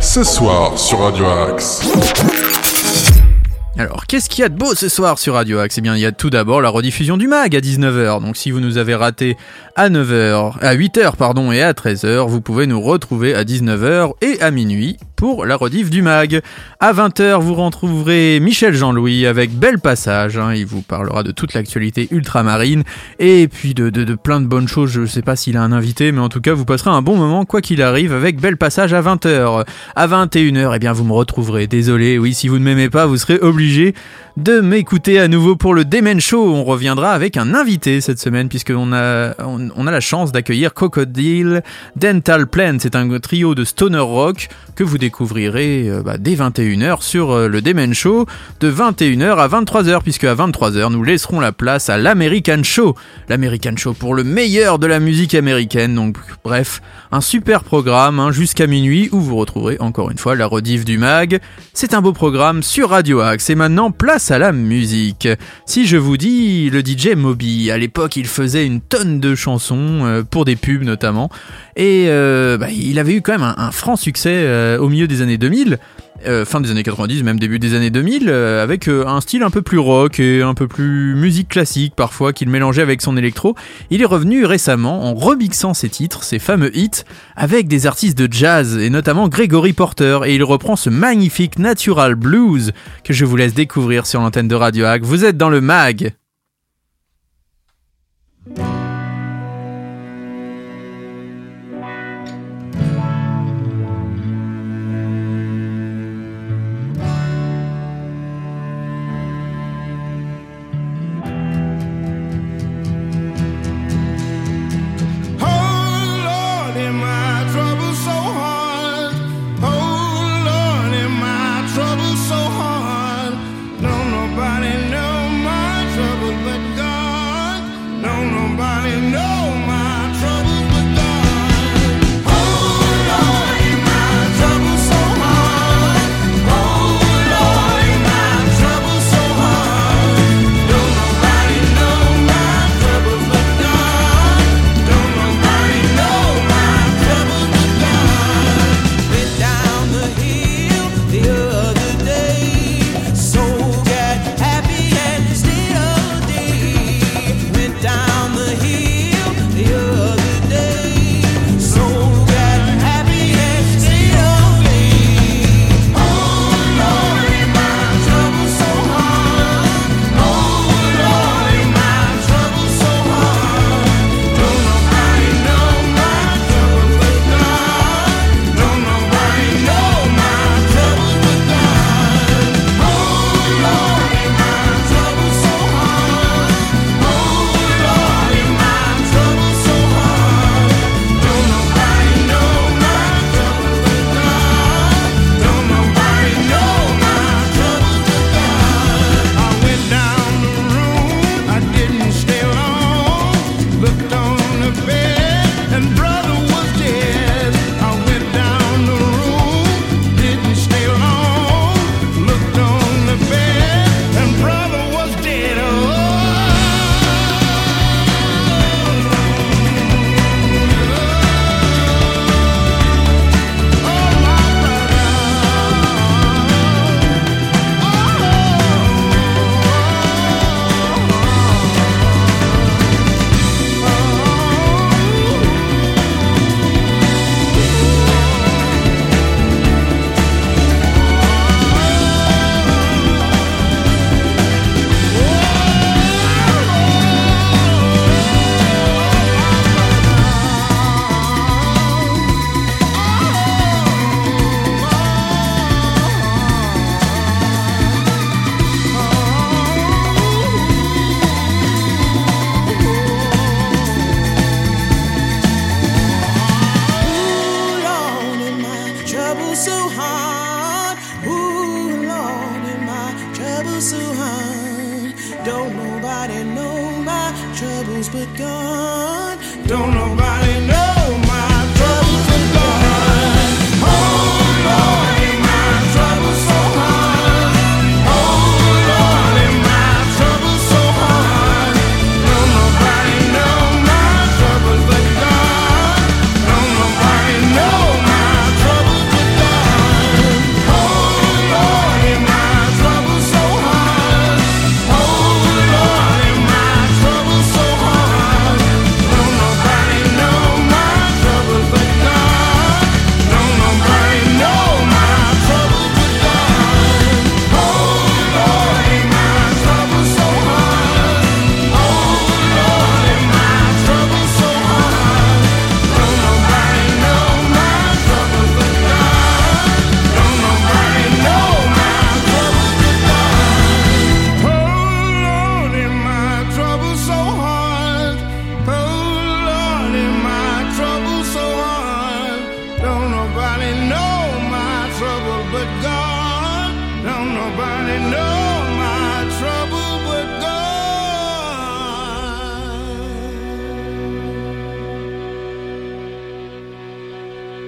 Ce soir sur Radio Axe. Alors, qu'est-ce qu'il y a de beau ce soir sur Radio Axe? Eh bien, il y a tout d'abord la rediffusion du MAG à 19h. Donc, si vous nous avez raté à 9h, à 8h, pardon, et à 13h, vous pouvez nous retrouver à 19h et à minuit pour la rediff du MAG. À 20h, vous retrouverez Michel Jean-Louis avec Bel Passage. hein. il vous parlera de toute l'actualité ultramarine et puis de, plein de bonnes choses. Je sais pas s'il a un invité, mais en tout cas, vous passerez un bon moment quoi qu'il arrive avec Bel Passage à 20h. À 21h, eh bien, vous me retrouverez. Désolé, oui, si vous ne m'aimez pas, vous serez obligé obligé de m'écouter à nouveau pour le Demen Show. On reviendra avec un invité cette semaine puisqu'on a, on, a la chance d'accueillir Crocodile Dental Plan. C'est un trio de stoner rock que vous découvrirez euh, bah, dès 21h sur euh, le Demen Show de 21h à 23h puisque à 23h nous laisserons la place à l'American Show. L'American Show pour le meilleur de la musique américaine. Donc bref, un super programme hein, jusqu'à minuit où vous retrouverez encore une fois la rediff du mag. C'est un beau programme sur Radio Axe et maintenant place à la musique. Si je vous dis le DJ Moby, à l'époque il faisait une tonne de chansons euh, pour des pubs notamment et euh, bah, il avait eu quand même un, franc succès euh, au milieu des années 2000. Euh, fin des années 90, même début des années 2000, euh, avec euh, un style un peu plus rock et un peu plus musique classique parfois qu'il mélangeait avec son électro. Il est revenu récemment en remixant ses titres, ses fameux hits, avec des artistes de jazz et notamment Gregory Porter et il reprend ce magnifique Natural Blues que je vous laisse découvrir sur l'antenne de Radio Hack. Vous êtes dans le mag.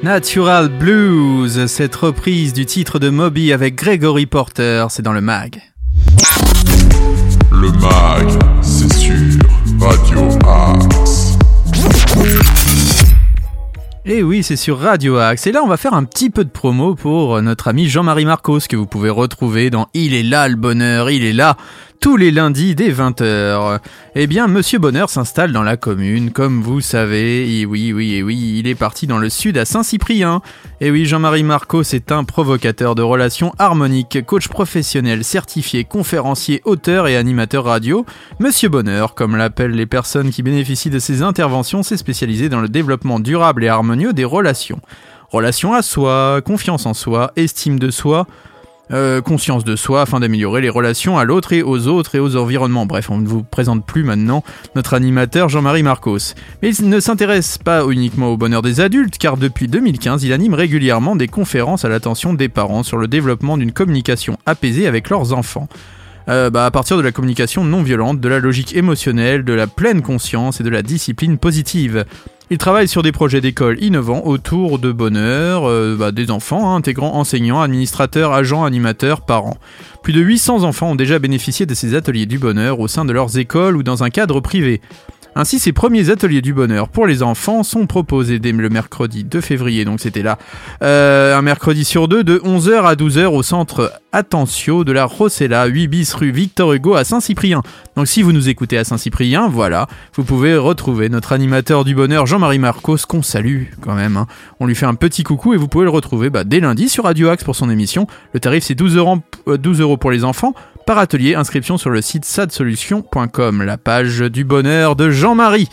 Natural Blues, cette reprise du titre de Moby avec Gregory Porter, c'est dans le mag. Le mag, c'est sur Radio Axe. Et oui, c'est sur Radio Axe. Et là, on va faire un petit peu de promo pour notre ami Jean-Marie Marcos, que vous pouvez retrouver dans Il est là le bonheur, il est là tous les lundis dès 20h. Eh bien, Monsieur Bonheur s'installe dans la commune, comme vous savez. Et oui, oui, et oui, il est parti dans le sud à Saint-Cyprien. Et oui, Jean-Marie Marcos est un provocateur de relations harmoniques, coach professionnel, certifié, conférencier, auteur et animateur radio. Monsieur Bonheur, comme l'appellent les personnes qui bénéficient de ses interventions, s'est spécialisé dans le développement durable et harmonieux des relations. Relations à soi, confiance en soi, estime de soi, euh, conscience de soi afin d'améliorer les relations à l'autre et aux autres et aux environnements. Bref, on ne vous présente plus maintenant notre animateur Jean-Marie Marcos. Mais il ne s'intéresse pas uniquement au bonheur des adultes, car depuis 2015, il anime régulièrement des conférences à l'attention des parents sur le développement d'une communication apaisée avec leurs enfants. Euh, bah, à partir de la communication non violente, de la logique émotionnelle, de la pleine conscience et de la discipline positive. Il travaille sur des projets d'école innovants autour de bonheur, euh, bah, des enfants, hein, intégrant enseignants, administrateurs, agents, animateurs, parents. Plus de 800 enfants ont déjà bénéficié de ces ateliers du bonheur au sein de leurs écoles ou dans un cadre privé. Ainsi, ces premiers ateliers du bonheur pour les enfants sont proposés dès le mercredi 2 février, donc c'était là, euh, un mercredi sur deux, de 11h à 12h au centre Attention de la Rossella, 8 bis rue Victor Hugo à Saint-Cyprien. Donc si vous nous écoutez à Saint-Cyprien, voilà, vous pouvez retrouver notre animateur du bonheur Jean-Marie Marcos, qu'on salue quand même. hein. On lui fait un petit coucou et vous pouvez le retrouver bah, dès lundi sur Radio Axe pour son émission. Le tarif c'est 12 euros, euh, 12 euros pour les enfants. Par atelier, inscription sur le site sadsolution.com, la page du bonheur de Jean-Marie.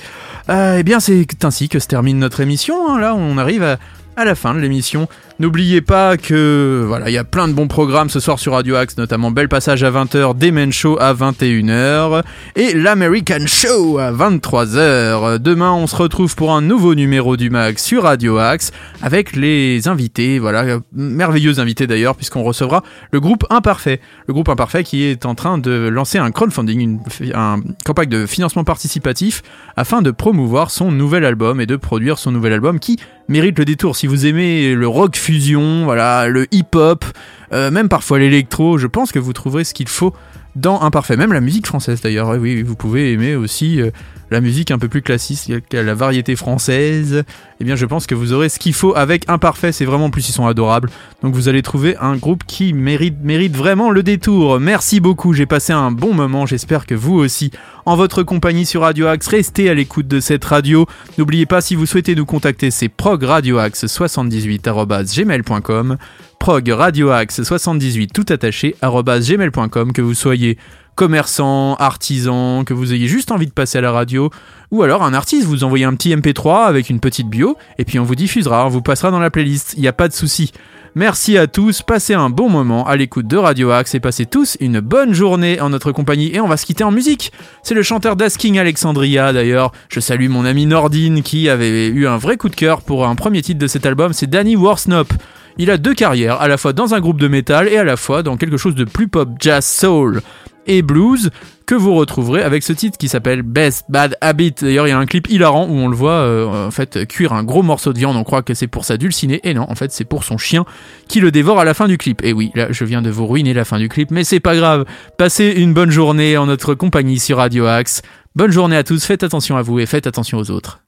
Euh, eh bien, c'est ainsi que se termine notre émission. hein. Là, on arrive à, à la fin de l'émission. N'oubliez pas que voilà, il y a plein de bons programmes ce soir sur Radio Axe, notamment Bel Passage à 20h, Demen Show à 21h et l'American Show à 23h. Demain, on se retrouve pour un nouveau numéro du Mag sur Radio Axe avec les invités, voilà, merveilleux invités d'ailleurs, puisqu'on recevra le groupe Imparfait. Le groupe Imparfait qui est en train de lancer un crowdfunding, une, un campagne de financement participatif afin de promouvoir son nouvel album et de produire son nouvel album qui mérite le détour. Si vous aimez le rock fusion, voilà, le hip-hop, euh, même parfois l'électro, je pense que vous trouverez ce qu'il faut dans Imparfait. Même la musique française d'ailleurs, oui, vous pouvez aimer aussi euh, la musique un peu plus classique, la variété française. Eh bien, je pense que vous aurez ce qu'il faut avec Imparfait. C'est vraiment en plus ils sont adorables. Donc vous allez trouver un groupe qui mérite vraiment le détour. Merci beaucoup. J'ai passé un bon moment. J'espère que vous aussi. En votre compagnie sur Radio Axe, restez à l'écoute de cette radio. N'oubliez pas si vous souhaitez nous contacter, c'est progradioaxe78@gmail.com. progradioaxe78 tout attaché gmail.com que vous soyez commerçant, artisan, que vous ayez juste envie de passer à la radio, ou alors un artiste, vous envoyez un petit MP3 avec une petite bio, et puis on vous diffusera, on vous passera dans la playlist, il n'y a pas de souci. Merci à tous, passez un bon moment à l'écoute de Radio Axe et passez tous une bonne journée en notre compagnie et on va se quitter en musique. C'est le chanteur d'Asking Alexandria d'ailleurs. Je salue mon ami Nordine qui avait eu un vrai coup de cœur pour un premier titre de cet album, c'est Danny Worsnop. Il a deux carrières, à la fois dans un groupe de métal et à la fois dans quelque chose de plus pop, jazz, soul et blues que vous retrouverez avec ce titre qui s'appelle Best Bad Habit. D'ailleurs, il y a un clip hilarant où on le voit euh, en fait cuire un gros morceau de viande. On croit que c'est pour sa dulcinée et non, en fait, c'est pour son chien qui le dévore à la fin du clip. Et oui, là, je viens de vous ruiner la fin du clip, mais c'est pas grave. Passez une bonne journée en notre compagnie sur Radio Axe. Bonne journée à tous. Faites attention à vous et faites attention aux autres.